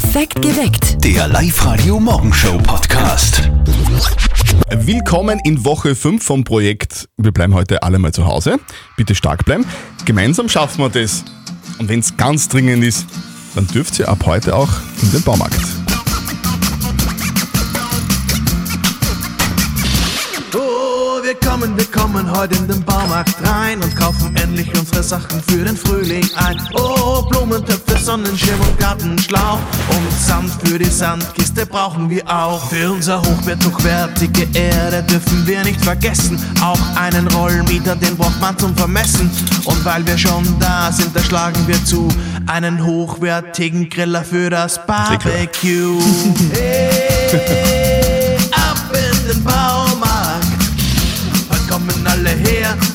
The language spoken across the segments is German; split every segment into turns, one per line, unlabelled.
Perfekt geweckt.
Der Live-Radio Morgenshow Podcast.
Willkommen in Woche 5 vom Projekt Wir bleiben heute alle mal zu Hause. Bitte stark bleiben. Gemeinsam schaffen wir das. Und wenn es ganz dringend ist, dann dürft ihr ab heute auch in den Baumarkt.
Oh, wir kommen, heute in den Baumarkt rein und kaufen endlich unsere Sachen für den Frühling ein. Oh, Blumentöpfe, Sonnenschirm und Gartenschlauch und Sand für die Sandkiste brauchen wir auch. Für unser Hochbeet hochwertige Erde dürfen wir nicht vergessen. Auch einen Rollmieter, den braucht man zum Vermessen. Und weil wir schon da sind, da schlagen wir zu. Einen hochwertigen Griller für das Barbecue. Hey,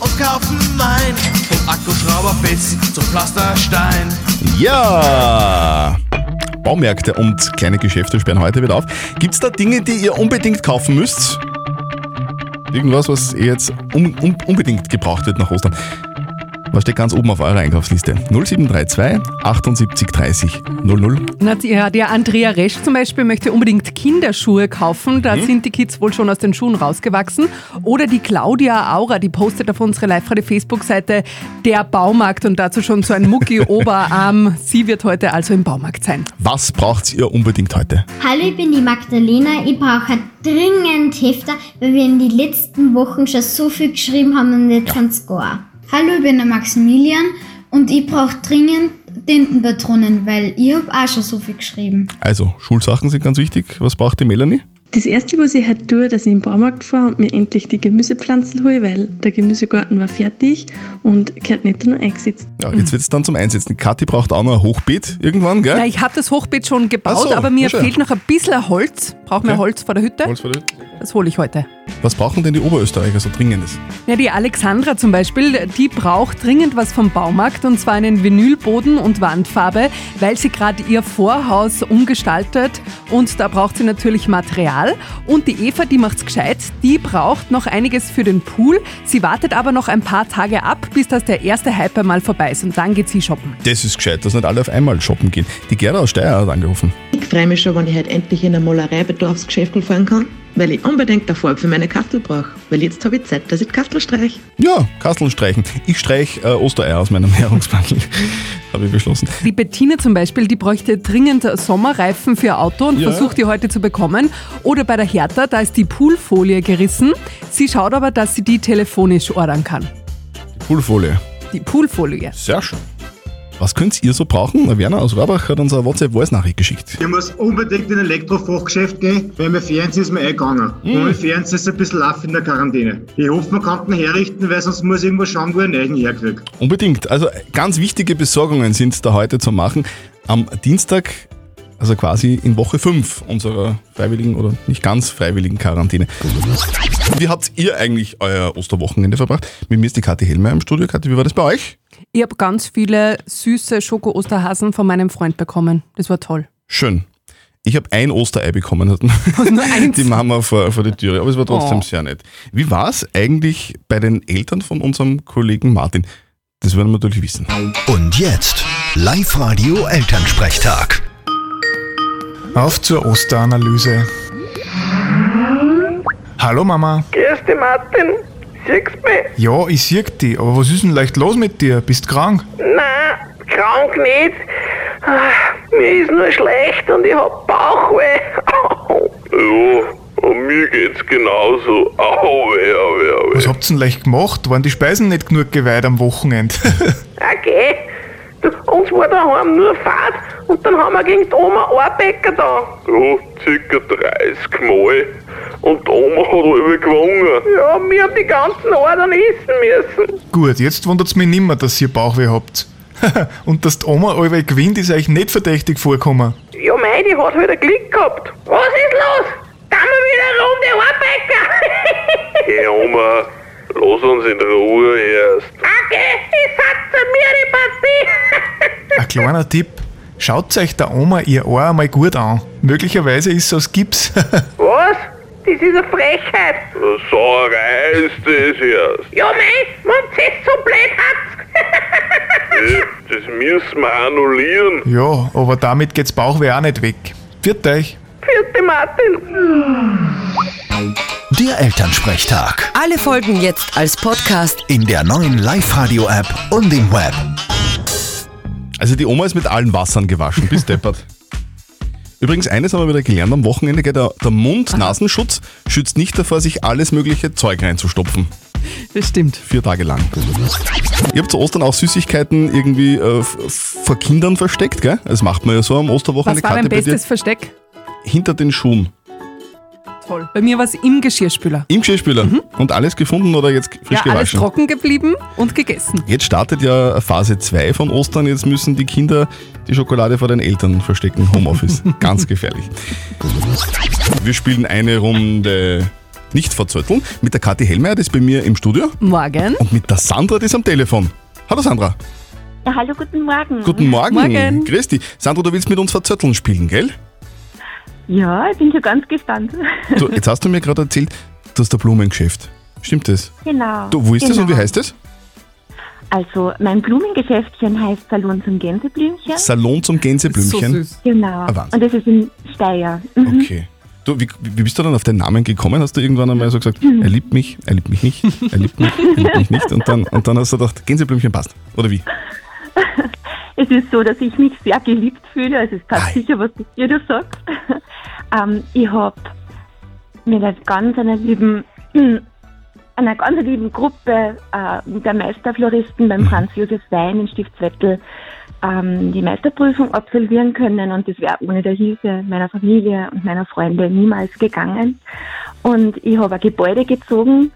und kaufen ein. Vom Akkuschrauber bis zum Pflasterstein.
Ja! Baumärkte und kleine Geschäfte sperren heute wieder auf. Gibt es da Dinge, die ihr unbedingt kaufen müsst? Irgendwas, was ihr jetzt un un unbedingt gebraucht wird nach Ostern? Was steht ganz oben auf eurer Einkaufsliste? 0732 78 30 00.
Na, die- ja, der Andrea Resch zum Beispiel möchte unbedingt Kinderschuhe kaufen. Da
Mhm.
sind die Kids wohl schon aus den Schuhen rausgewachsen. Oder die Claudia Aura, die postet auf unsere Live-Radio-Facebook-Seite der Baumarkt und dazu schon so ein Mucki-Oberarm. Sie wird heute also im Baumarkt sein.
Was braucht ihr unbedingt heute?
Hallo, ich bin die Magdalena. Ich brauche dringend Hefter, weil wir in den letzten Wochen schon so viel geschrieben haben und jetzt ja. es gar.
Hallo, ich bin der Maximilian und ich brauche dringend Tintenpatronen, weil ich habe auch schon so viel geschrieben.
Also, Schulsachen sind ganz wichtig. Was braucht die Melanie?
Das erste, was ich heute tue, dass ich in den Baumarkt fahre und mir endlich die Gemüsepflanzen hole, weil der Gemüsegarten war fertig und gehört nicht nur eingesetzt.
Ja, jetzt wird es dann zum Einsetzen. Kathi braucht auch noch ein Hochbeet irgendwann, gell?
Ja, ich habe das Hochbeet schon gebaut,
so,
aber mir fehlt noch ein bisschen Holz. Brauchen wir
Okay.
Holz vor der Hütte?
Holz vor der Hütte.
Das hole ich heute.
Was brauchen denn die Oberösterreicher so dringendes?
Ja, die Alexandra zum Beispiel, die braucht dringend was vom Baumarkt und zwar einen Vinylboden und Wandfarbe, weil sie gerade ihr Vorhaus umgestaltet und da braucht sie natürlich Material. Und die Eva, die macht's gescheit, die braucht noch einiges für den Pool. Sie wartet aber noch ein paar Tage ab, bis das der erste Hype mal vorbei ist und dann geht sie shoppen.
Das ist gescheit, dass nicht alle auf einmal shoppen gehen. Die Gerda aus Steyr hat angerufen.
Ich freue mich schon, wenn ich heute endlich in ein Malerei-Bedarfsgeschäft fahren kann, weil ich unbedingt eine Farbe für meine Kastel brauche. Weil jetzt habe ich Zeit, dass ich die Kastel streiche.
Ja, Kasteln streichen. Ich streich äh, Ostereier aus meinem Ernährungsbandel. Habe ich beschlossen.
Die Bettina zum Beispiel, die bräuchte dringend Sommerreifen für ihr Auto und
Ja.
versucht die heute zu bekommen. Oder bei der Hertha, da ist die Poolfolie gerissen. Sie schaut aber, dass sie die telefonisch ordern kann.
Poolfolie.
Die Poolfolie.
Sehr schön. Was könnt ihr so brauchen? Werner aus Rohrbach hat uns eine WhatsApp-Voice-Nachricht geschickt.
Ich muss unbedingt in ein Elektrofachgeschäft gehen, weil mein Fernseher ist mir eingegangen. Und mein Fernseher ist ein bisschen laff in der Quarantäne. Ich hoffe, man kann den herrichten, weil sonst muss ich irgendwo schauen, wo ich einen neuen herkriege.
Unbedingt. Also ganz wichtige Besorgungen sind da heute zu machen. Am Dienstag, also quasi in Woche 5 unserer freiwilligen oder nicht ganz freiwilligen Quarantäne. Wie habt ihr eigentlich euer Osterwochenende verbracht? Mit mir ist die Kathi Helmer im Studio. Kathi, wie war das bei euch?
Ich habe ganz viele süße Schoko-Osterhasen von meinem Freund bekommen. Das war toll.
Schön. Ich habe ein Osterei bekommen, hat
nur eins?
die Mama vor, vor der Tür. Aber es war trotzdem
Oh.
sehr nett. Wie war es eigentlich bei den Eltern von unserem Kollegen Martin? Das werden wir natürlich wissen.
Und jetzt Live-Radio Elternsprechtag.
Auf zur Osteranalyse. Hallo Mama.
Grüß dich, Martin. Siehst du mich?
Ja, ich sehe dich, aber was ist denn leicht los mit dir? Bist krank?
Nein, krank nicht. Ah, Mir ist nur schlecht und ich hab Bauchweh.
Ja, und mir geht's genauso. Au, weh, au, weh, au, weh.
Was habt ihr denn leicht gemacht? Waren die Speisen nicht genug geweiht am Wochenende?
Okay. Du, uns war daheim nur Fahrt und dann haben wir gegen die Oma Arbecker da.
Ja, circa 30 Mal. Und die Oma hat alle gewonnen.
Ja, wir haben die ganzen Adern essen müssen.
Gut, jetzt wundert's mich nimmer, dass ihr Bauchweh habt. Und dass die Oma allweil gewinnt, ist euch nicht verdächtig vorgekommen.
Ja, mei, die hat halt ein Glück gehabt. Was ist los? Da wir wieder eine Runde Arbecker.
Hey Oma, lass uns in Ruhe erst.
okay, ich satze mir die Partie.
Ein kleiner Tipp. Schaut euch der Oma ihr Ohr einmal gut an. Möglicherweise ist es aus Gips.
Was? Das ist eine Frechheit.
Sauerei ist das erst.
Ja, mei, wenn es so blöd hat.
Äh, Das müssen wir annullieren.
Ja, aber damit geht's Bauchweh auch nicht weg. Viert euch.
Vierte Martin.
Der Elternsprechtag.
Alle Folgen jetzt als Podcast.
In der neuen Live-Radio-App und im Web.
Also die Oma ist mit allen Wassern gewaschen, bis deppert. Übrigens, eines haben wir wieder gelernt am Wochenende, der, der Mund-Nasenschutz schützt nicht davor, sich alles mögliche Zeug reinzustopfen.
Das stimmt.
Vier Tage lang. Ihr habt zu Ostern auch Süßigkeiten irgendwie äh, vor Kindern versteckt, gell? Das macht man ja so am Osterwochenende.
Was war dein bestes Versteck?
Hinter den Schuhen.
Toll. Bei mir war es im Geschirrspüler.
Im Geschirrspüler. Und alles gefunden oder jetzt frisch
ja, alles
gewaschen?
trocken geblieben und gegessen.
Jetzt startet ja Phase 2 von Ostern. Jetzt müssen die Kinder die Schokolade vor den Eltern verstecken. Homeoffice. Ganz gefährlich. Wir spielen eine Runde nicht verzötteln mit der Kathi Hellmeier, das ist bei mir im Studio.
Morgen.
Und mit der Sandra, die ist am Telefon. Hallo Sandra.
Ja, hallo, guten Morgen.
Guten Morgen.
Morgen.
Grüß dich. Sandra, du willst mit uns verzötteln spielen, gell?
Ja, ich bin schon ganz gespannt.
Du, jetzt hast du mir gerade erzählt, du hast ein Blumengeschäft. Stimmt das?
genau.
Du, wo ist das und wie
genau.
heißt das?
Also, mein Blumengeschäftchen heißt Salon zum Gänseblümchen.
Salon zum Gänseblümchen.
Genau.
Ah, Wahnsinn.
Und das ist in Steyr. Mhm.
Okay. Du, wie, wie bist du dann auf den Namen gekommen? Hast du irgendwann einmal so gesagt,
Mhm.
er liebt mich, er liebt mich nicht, er liebt mich, er liebt mich nicht. Und dann, und dann hast du gedacht, Gänseblümchen passt. Oder wie?
Es ist so, dass ich mich sehr geliebt fühle. Also, es passt sicher, was ihr da sagt. ähm, ich habe mit einer ganz einer lieben, einer ganz lieben Gruppe äh, der Meisterfloristen beim Franz Josef Wein in Stiftswettel ähm, die Meisterprüfung absolvieren können und das wäre ohne der Hilfe meiner Familie und meiner Freunde niemals gegangen. Und ich habe ein Gebäude gezogen.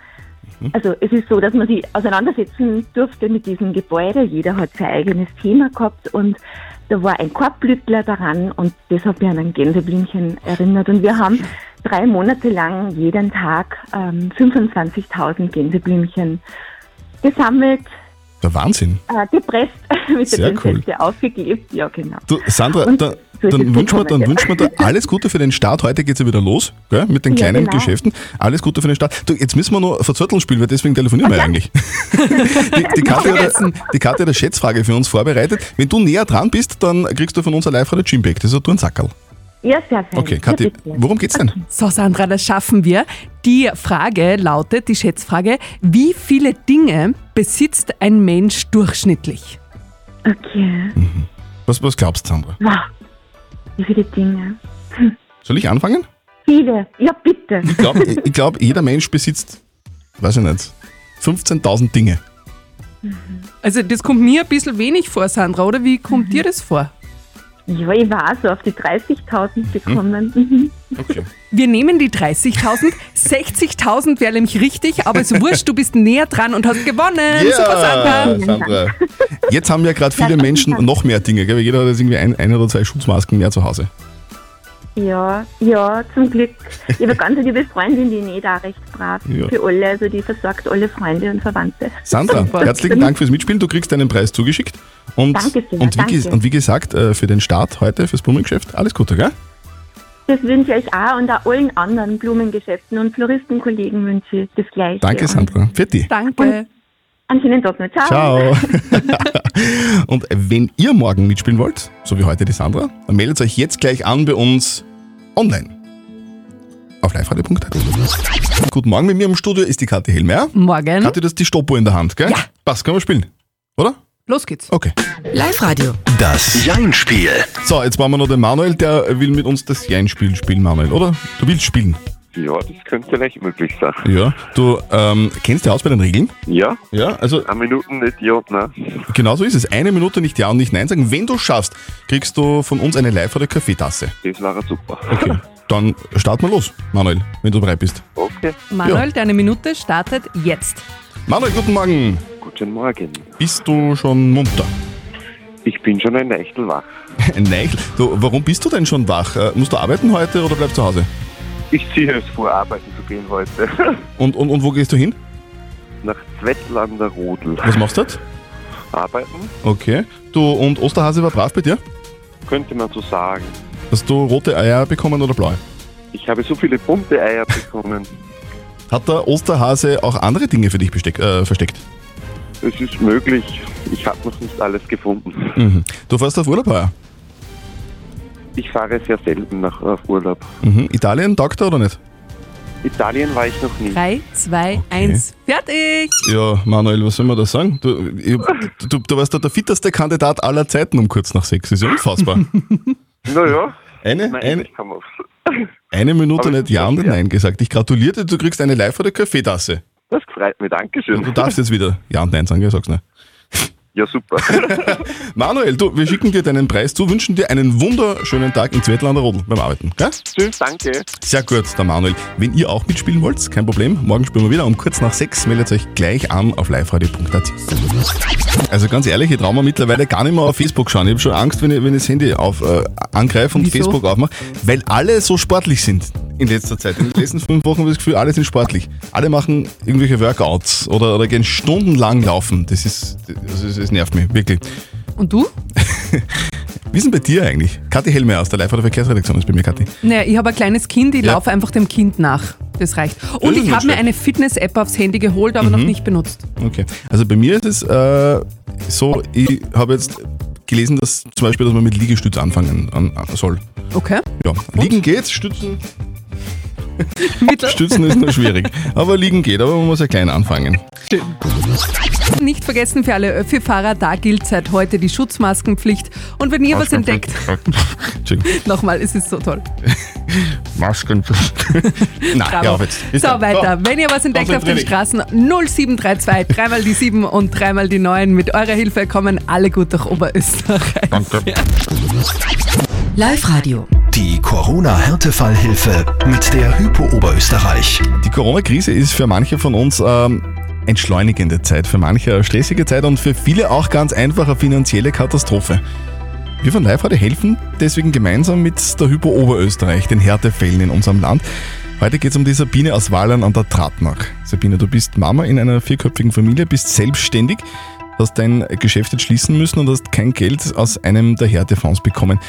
Also es ist so, dass man sich auseinandersetzen durfte mit diesem Gebäude. Jeder hat sein eigenes Thema gehabt und da war ein Korbblütler daran und das hat mich an ein Gänseblümchen erinnert. Und wir haben drei Monate lang jeden Tag ähm, 25.000 Gänseblümchen gesammelt,
Der Wahnsinn.
äh, gepresst, mit
Sehr
der
cool.
Pinzette aufgeklebt. Ja, genau.
Du, Sandra,
Und
da, dann wünschen wir, dann
ja.
wünschen wir dir alles Gute für den Start. Heute geht es ja wieder los, gell, mit den
Ja,
kleinen
genau.
Geschäften. Alles Gute für den Start. Du, jetzt müssen wir nur verzötteln spielen, weil deswegen telefonieren wir ja eigentlich. die, die, Kathi hat, die Kathi hat eine Schätzfrage für uns vorbereitet. Wenn du näher dran bist, dann kriegst du von uns ein live radio Gymbag. Das ist ein Turnsackerl.
Ja, sehr fein.
Okay, Kathi,
Ja,
worum geht's denn?
So, Sandra, das schaffen wir. Die Frage lautet, die Schätzfrage, wie viele Dinge besitzt ein Mensch durchschnittlich?
Okay.
Was, was glaubst du, Sandra?
Wow. Wie viele Dinge.
Soll ich anfangen?
Viele. Ja, bitte.
Ich glaube, ich glaub, jeder Mensch besitzt, weiß ich nicht, 15.000 Dinge.
Also das kommt mir ein bisschen wenig vor, Sandra, oder wie kommt dir das vor?
Ja, ich war so auf die 30.000 gekommen. Mhm.
Okay.
Wir nehmen die 30.000, 60.000 wäre nämlich richtig, aber ist wurscht, du bist näher dran und hast gewonnen. Super, Sandra.
Sandra. Jetzt haben ja gerade viele Menschen noch mehr Dinge, gell? jeder hat jetzt irgendwie ein, ein oder zwei Schutzmasken mehr zu Hause.
Ja, ja, zum Glück. Ich habe eine ganz liebe Freundin, die näht auch recht brav
Ja.
für alle. Also die versorgt alle Freunde und Verwandte.
Sandra, herzlichen Dank fürs Mitspielen. Du kriegst deinen Preis zugeschickt. Und,
Danke sehr,
und, wie,
danke.
und wie gesagt, äh, für den Start heute, fürs Blumengeschäft, alles Gute, gell?
Das wünsche ich euch auch und auch allen anderen Blumengeschäften und Floristenkollegen wünsche ich das Gleiche.
Danke,
Und
Sandra. Für dich.
Danke.
Einen schönen Tag noch. Ciao.
Ciao. und wenn ihr morgen mitspielen wollt, so wie heute die Sandra, dann meldet euch jetzt gleich an bei uns online. Auf liveradio.at. Guten Morgen, mit mir im Studio ist die Kathi Hellmeier.
Morgen.
Kathi, das ist die Stoppuhr in der Hand, gell? Ja. Passt, können wir spielen. Oder?
Los geht's.
Okay.
Live-Radio.
Das Jein-Spiel.
So, jetzt brauchen wir noch den Manuel, der will mit uns das Jein-Spiel spielen, Manuel, oder? Du willst spielen?
Ja, das könnte leicht möglich sein.
Ja. Du ähm, kennst dich aus bei den Regeln?
Ja?
Ja, also.
Eine Minute nicht ja und nein.
Genau so ist es. Eine Minute nicht Ja und nicht Nein sagen. Wenn du schaffst, kriegst du von uns eine Live- oder Kaffeetasse.
Das wäre super.
Okay. Dann starten wir los, Manuel, wenn du bereit bist.
Okay.
Manuel, deine Minute startet jetzt.
Manuel, guten Morgen.
Guten Morgen.
Bist du schon munter?
Ich bin schon ein Nächtel wach.
Ein Neichel. Du, warum bist du denn schon wach? Äh, musst du arbeiten heute oder bleibst zu Hause?
Ich ziehe es vor, arbeiten zu gehen heute.
Und, und, und wo gehst du hin?
Nach Zwettl an der Rodel.
Was machst du dort?
Arbeiten,
Okay. Du, und Osterhase war brav bei dir?
könnte man so sagen.
Hast du rote Eier bekommen oder blaue?
Ich habe so viele bunte Eier bekommen.
Hat der Osterhase auch andere Dinge für dich besteck, äh, versteckt?
es ist möglich. Ich habe noch nicht alles gefunden.
Mhm. Du fährst auf Urlaub heuer?
Ich fahre sehr selten nach auf Urlaub.
Mhm. Italien, taugt er oder nicht?
Italien war ich noch nie.
3, 2, 1, fertig!
Ja, Manuel, was soll man da sagen? Du, ich, du, du warst da der fitteste Kandidat aller Zeiten um kurz nach sechs. Ist ja unfassbar.
Naja.
Eine,
Nein,
eine,
ich
eine Minute nicht Ja und. Nein gesagt. Ich gratuliere dir, du kriegst eine live oder Kaffeetasse.
Das freut mich, Dankeschön.
Du darfst jetzt wieder Ja und Nein sagen, ja, sag's nicht.
Ja, super.
Manuel, du, wir schicken dir deinen Preis zu, wünschen dir einen wunderschönen Tag in Zwettlander Rodel beim Arbeiten. Gell?
Tschüss, danke.
Sehr gut, der Manuel. Wenn ihr auch mitspielen wollt, kein Problem. Morgen spielen wir wieder um kurz nach sechs. Meldet euch gleich an auf liveradio.at. Also ganz ehrlich, ich traue mir mittlerweile gar nicht mehr auf Facebook schauen. Ich habe schon Angst, wenn ich, wenn ich das Handy auf, äh, angreife und
Wieso?
Facebook aufmache, weil alle so sportlich sind in letzter Zeit. In den letzten fünf Wochen habe ich das Gefühl, alle sind sportlich. Alle machen irgendwelche Workouts oder, oder gehen stundenlang laufen. Das ist, das, ist, das nervt mich, wirklich.
Und du?
Wie ist denn bei dir eigentlich? Kathi Helmer aus der Live- oder Verkehrsredaktion ist bei mir, Kathi.
Naja, ich habe ein kleines Kind, ich
Ja.
laufe einfach dem Kind nach. Das reicht.
Das
Und
ist
ich habe mir eine Fitness-App aufs Handy geholt, aber noch
Mhm.
nicht benutzt.
Okay. Also bei mir ist es äh, so, ich habe jetzt gelesen, dass zum Beispiel, dass man mit Liegestütz anfangen an, an soll.
Okay.
Ja, liegen geht, stützen. Stützen ist nur schwierig. Aber liegen geht, aber man muss ja klein anfangen.
Nicht vergessen, für alle Öffi-Fahrer, da gilt seit heute die Schutzmaskenpflicht. Und wenn ihr was entdeckt, nochmal, es ist so toll.
Masken. Nein, ja, auf jetzt. Bis
So,
dann.
weiter. Wenn ihr was entdeckt auf den. Straßen 0732, dreimal die 7 und dreimal die 9. Mit eurer Hilfe kommen alle gut durch Oberösterreich.
Danke.
Live-Radio.
Die Corona-Härtefallhilfe mit der Hypo Oberösterreich.
Die Corona-Krise ist für manche von uns ähm, entschleunigende Zeit, für manche eine stressige Zeit und für viele auch ganz einfach eine finanzielle Katastrophe. Wir von Live Radio helfen deswegen gemeinsam mit der Hypo Oberösterreich, den Härtefällen in unserem Land. Heute geht es um die Sabine aus Wallern an der Tratnach. Sabine, du bist Mama in einer vierköpfigen Familie, bist selbstständig, hast dein Geschäft jetzt schließen müssen und hast kein Geld aus einem der Härtefonds bekommen.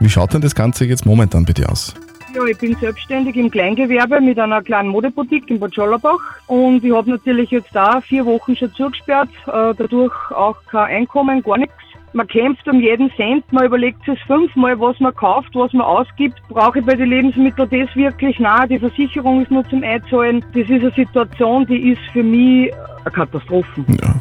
Wie schaut denn das Ganze jetzt momentan bei dir aus?
Ja, ich bin selbstständig im Kleingewerbe mit einer kleinen Modeboutique in Bad Schollerbach und ich habe natürlich jetzt da vier Wochen schon zugesperrt, äh, dadurch auch kein Einkommen, gar nichts. Man kämpft um jeden Cent, man überlegt sich fünfmal, was man kauft, was man ausgibt. Brauche ich bei den Lebensmitteln das wirklich? Nein, die Versicherung ist nur zum Einzahlen. Das ist eine Situation, die ist für mich eine Katastrophe.
Ja,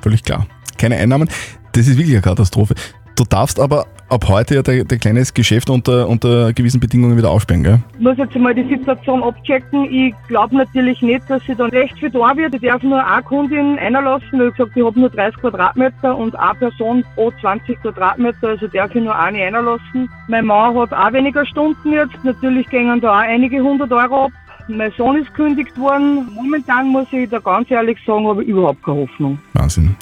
völlig klar. Keine Einnahmen. Das ist wirklich eine Katastrophe. Du darfst aber ab heute ja dein, dein kleines Geschäft unter, unter gewissen Bedingungen wieder aufsperren, gell?
Ich muss jetzt einmal die Situation abchecken. Ich glaube natürlich nicht, dass sie dann recht viel da wird. Ich darf nur eine Kundin einlassen, weil ich gesagt ich habe nur 30 Quadratmeter und eine Person pro 20 Quadratmeter, also darf ich nur eine einlassen. Mein Mann hat auch weniger Stunden jetzt. Natürlich gehen da auch einige hundert Euro ab. Mein Sohn ist gekündigt worden. Momentan muss ich da ganz ehrlich sagen, habe ich überhaupt keine Hoffnung.
Wahnsinn.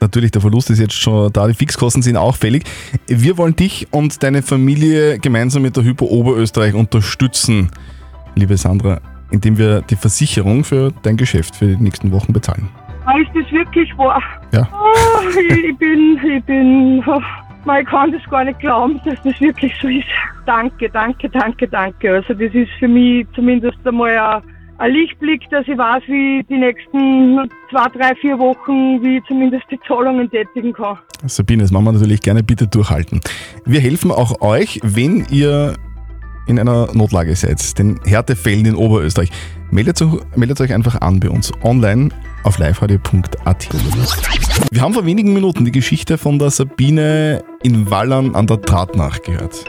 Natürlich, der Verlust ist jetzt schon da, die Fixkosten sind auch fällig. Wir wollen dich und deine Familie gemeinsam mit der Hypo Oberösterreich unterstützen, liebe Sandra, indem wir die Versicherung für dein Geschäft für die nächsten Wochen bezahlen.
Ah, Ist das wirklich wahr?
Ja.
Ah, ich, ich bin, ich bin, oh, man, ich kann das gar nicht glauben, dass das wirklich so ist. Danke, danke, danke, danke. Also das ist für mich zumindest einmal ein, ein Lichtblick, dass ich weiß, wie die nächsten zwei, drei, vier Wochen, wie ich zumindest die Zahlungen tätigen kann.
Sabine, das machen wir natürlich gerne, bitte durchhalten. Wir helfen auch euch, wenn ihr in einer Notlage seid, den Härtefällen in Oberösterreich. Meldet, euch- meldet euch einfach an bei uns online auf liveradio.at. Wir haben vor wenigen Minuten die Geschichte von der Sabine in Wallern an der Tratnach gehört.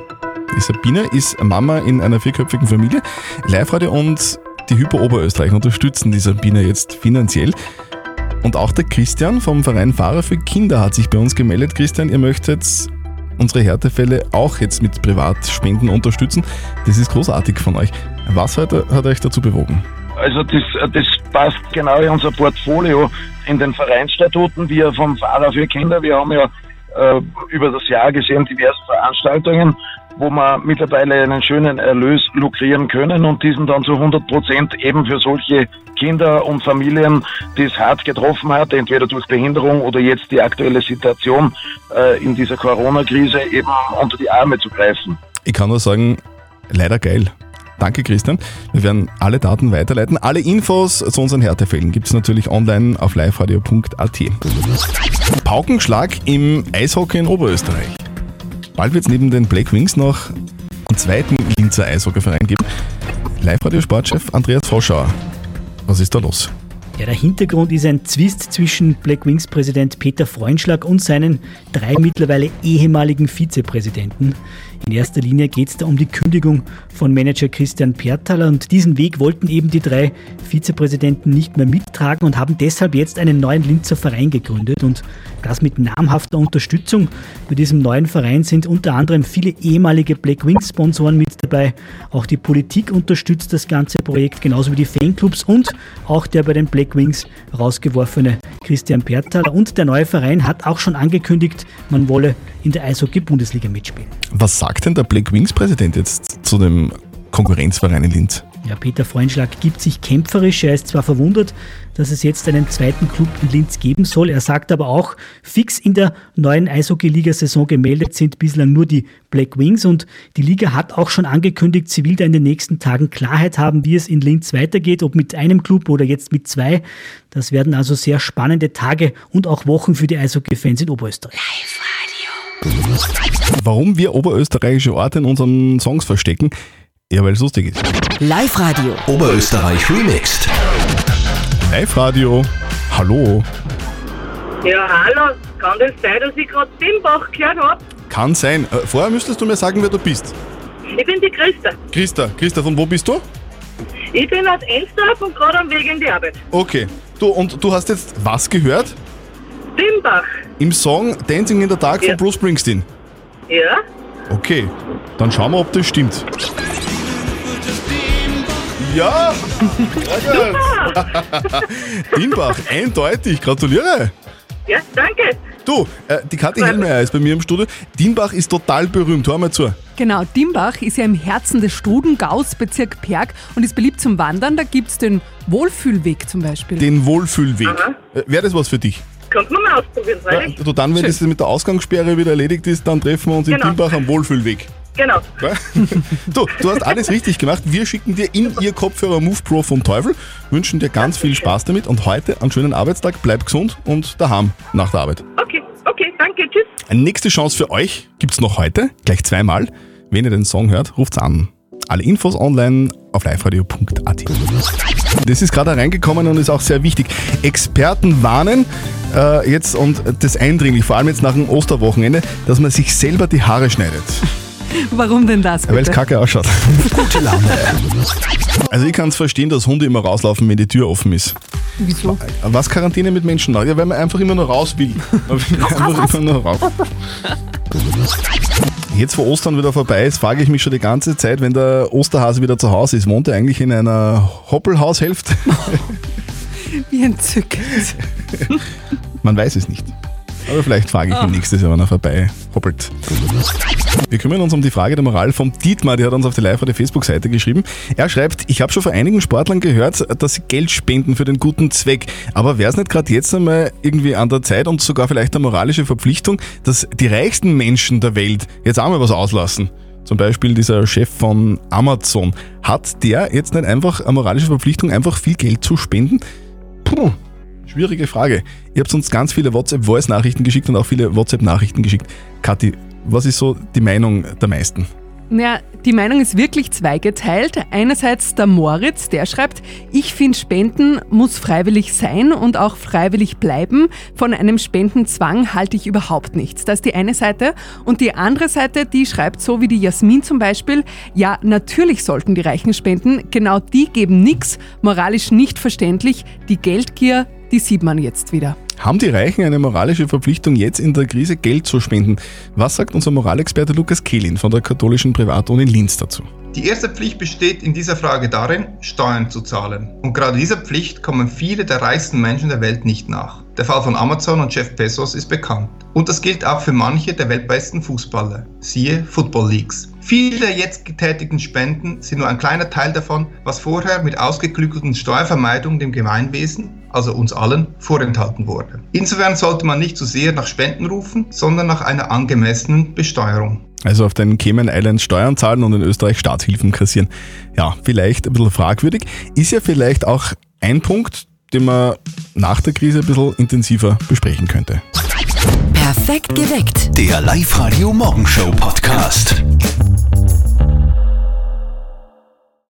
Die Sabine ist Mama in einer vierköpfigen Familie. Live-Radio und die Hypo Oberösterreich unterstützen die Sabine jetzt finanziell. Und auch der Christian vom Verein Fahrer für Kinder hat sich bei uns gemeldet. Christian, ihr möchtet unsere Härtefälle auch jetzt mit Privatspenden unterstützen. Das ist großartig von euch. Was hat, hat euch dazu bewogen?
Also das, das passt genau in unser Portfolio in den Vereinsstatuten. Wir vom Fahrer für Kinder, wir haben ja äh, über das Jahr gesehen diverse Veranstaltungen, wo wir mittlerweile einen schönen Erlös lukrieren können und diesen dann zu 100 Prozent eben für solche Kinder und Familien, die es hart getroffen hat, entweder durch Behinderung oder jetzt die aktuelle Situation äh, in dieser Corona-Krise eben unter die Arme zu greifen.
Ich kann nur sagen, leider geil. Danke, Christian. Wir werden alle Daten weiterleiten. Alle Infos zu unseren Härtefällen gibt es natürlich online auf liveradio.at. Paukenschlag im Eishockey in Oberösterreich. Bald wird es neben den Black Wings noch einen zweiten Linzer Eishockeyverein geben. Live-Radio-Sportchef Andreas Froschauer. Was ist da los?
Ja, der Hintergrund ist ein Zwist zwischen Black Wings Präsident Peter Freundschlag und seinen drei mittlerweile ehemaligen Vizepräsidenten. In erster Linie geht es da um die Kündigung von Manager Christian Pertaler und diesen Weg wollten eben die drei Vizepräsidenten nicht mehr mittragen und haben deshalb jetzt einen neuen Linzer Verein gegründet und das mit namhafter Unterstützung. Bei diesem neuen Verein sind unter anderem viele ehemalige Black Wings Sponsoren mit dabei. Auch die Politik unterstützt das ganze Projekt, genauso wie die Fanclubs und auch der bei den Black Wings rausgeworfene Christian Pertaler. Und der neue Verein hat auch schon angekündigt, man wolle in der Eishockey-Bundesliga mitspielen.
Was sagt denn der Black Wings Präsident jetzt zu dem Konkurrenzverein in Linz?
Ja, Peter Freundschlag gibt sich kämpferisch. Er ist zwar verwundert, dass es jetzt einen zweiten Club in Linz geben soll. Er sagt aber auch, fix in der neuen Eishockey-Liga-Saison gemeldet sind bislang nur die Black Wings und die Liga hat auch schon angekündigt, sie will da in den nächsten Tagen Klarheit haben, wie es in Linz weitergeht, ob mit einem Club oder jetzt mit zwei. Das werden also sehr spannende Tage und auch Wochen für die Eishockey-Fans in Oberösterreich.
Warum wir oberösterreichische Orte in unseren Songs verstecken? Ja, weil es lustig ist.
Live-Radio.
Oberösterreich Remixed.
Live-Radio. Hallo.
Ja, hallo. Kann das sein, dass ich gerade Dimbach gehört habe?
Kann sein. Äh, vorher müsstest du mir sagen, wer du bist.
Ich bin die Christa.
Christa, Christa, von wo bist du?
Ich bin aus Ensdorf und gerade am Weg in die Arbeit.
Okay. Du, und du hast jetzt was gehört?
Dimbach.
Im Song Dancing in the Dark
Ja.
von Bruce Springsteen.
Ja?
Okay, dann schauen wir, ob das stimmt. Ja! Dimbach, eindeutig, gratuliere!
Ja, danke.
Du, äh, die Kathi Hellmeier ist bei mir im Studio. Dimbach ist total berühmt, hör mal zu.
Genau, Dimbach ist ja im Herzen des Strudengaus, Bezirk Perg und ist beliebt zum Wandern. Da gibt es den Wohlfühlweg zum Beispiel.
Den Wohlfühlweg. Äh, Wäre das was für dich?
Könnte man mal ausprobieren,
Ja,
freilich?
du dann, wenn das mit der Ausgangssperre wieder erledigt ist, dann treffen wir uns in
Genau.
Dimbach am Wohlfühlweg.
Genau.
Ja? Du, du hast alles richtig gemacht. Wir schicken dir in ihr Kopfhörer Move Pro vom Teufel, wünschen dir ganz viel Spaß damit und heute einen schönen Arbeitstag. Bleib gesund und daheim nach der Arbeit.
Okay, okay, danke, tschüss.
Eine nächste Chance für euch gibt's noch heute, gleich zweimal. Wenn ihr den Song hört, ruft's an. Alle Infos online auf liveradio.at. Das ist gerade reingekommen und ist auch sehr wichtig. Experten warnen äh, jetzt und das eindringlich, vor allem jetzt nach dem Osterwochenende, dass man sich selber die Haare schneidet.
Warum denn das
Weil es kacke ausschaut. Gute Laune. Also ich kann es verstehen, dass Hunde immer rauslaufen, wenn die Tür offen ist.
Wieso?
Was Quarantäne mit Menschen macht? Ja, weil man einfach immer nur raus will. Man will einfach immer nur raus. Jetzt, wo Ostern wieder vorbei ist, frage ich mich schon die ganze Zeit, wenn der Osterhase wieder zu Hause ist, wohnt er eigentlich in einer Hoppelhaushälfte?
Wie entzückend.
Man weiß es nicht. Aber vielleicht frage ich ihn
Oh.
nächstes Jahr, wenn er vorbei hoppelt. Wir kümmern uns um die Frage der Moral vom Dietmar, der hat uns auf die live der Facebook-Seite geschrieben. Er schreibt, ich habe schon von einigen Sportlern gehört, dass sie Geld spenden für den guten Zweck. Aber wäre es nicht gerade jetzt einmal irgendwie an der Zeit und sogar vielleicht eine moralische Verpflichtung, dass die reichsten Menschen der Welt jetzt auch mal was auslassen? Zum Beispiel dieser Chef von Amazon. Hat der jetzt nicht einfach eine moralische Verpflichtung, einfach viel Geld zu spenden? Puh, schwierige Frage. Ihr habt uns ganz viele WhatsApp-Voice-Nachrichten geschickt und auch viele WhatsApp-Nachrichten geschickt. Kathi, was ist so die Meinung der meisten?
Ja, die Meinung ist wirklich zweigeteilt. Einerseits der Moritz, der schreibt, ich finde Spenden muss freiwillig sein und auch freiwillig bleiben. Von einem Spendenzwang halte ich überhaupt nichts. Das ist die eine Seite. Und die andere Seite, die schreibt so wie die Jasmin zum Beispiel, ja, natürlich sollten die Reichen spenden. Genau die geben nichts, moralisch nicht verständlich. Die Geldgier, die sieht man jetzt wieder.
Haben die Reichen eine moralische Verpflichtung, jetzt in der Krise Geld zu spenden? Was sagt unser Moralexperte Lukas Kehlin von der katholischen Privatuni Linz dazu?
Die erste Pflicht besteht in dieser Frage darin, Steuern zu zahlen. Und gerade dieser Pflicht kommen viele der reichsten Menschen der Welt nicht nach. Der Fall von Amazon und Jeff Bezos ist bekannt. Und das gilt auch für manche der weltbesten Fußballer. Siehe Football Leagues. Viele der jetzt getätigten Spenden sind nur ein kleiner Teil davon, was vorher mit ausgeklügelten Steuervermeidung dem Gemeinwesen, also uns allen, vorenthalten wurde. Insofern sollte man nicht zu sehr nach Spenden rufen, sondern nach einer angemessenen Besteuerung.
Also auf den Cayman Islands Steuern zahlen und in Österreich Staatshilfen kassieren. Ja, vielleicht ein bisschen fragwürdig. Ist ja vielleicht auch ein Punkt, den man nach der Krise ein bisschen intensiver besprechen könnte.
Perfekt geweckt.
Der Live-Radio Morgenshow Podcast.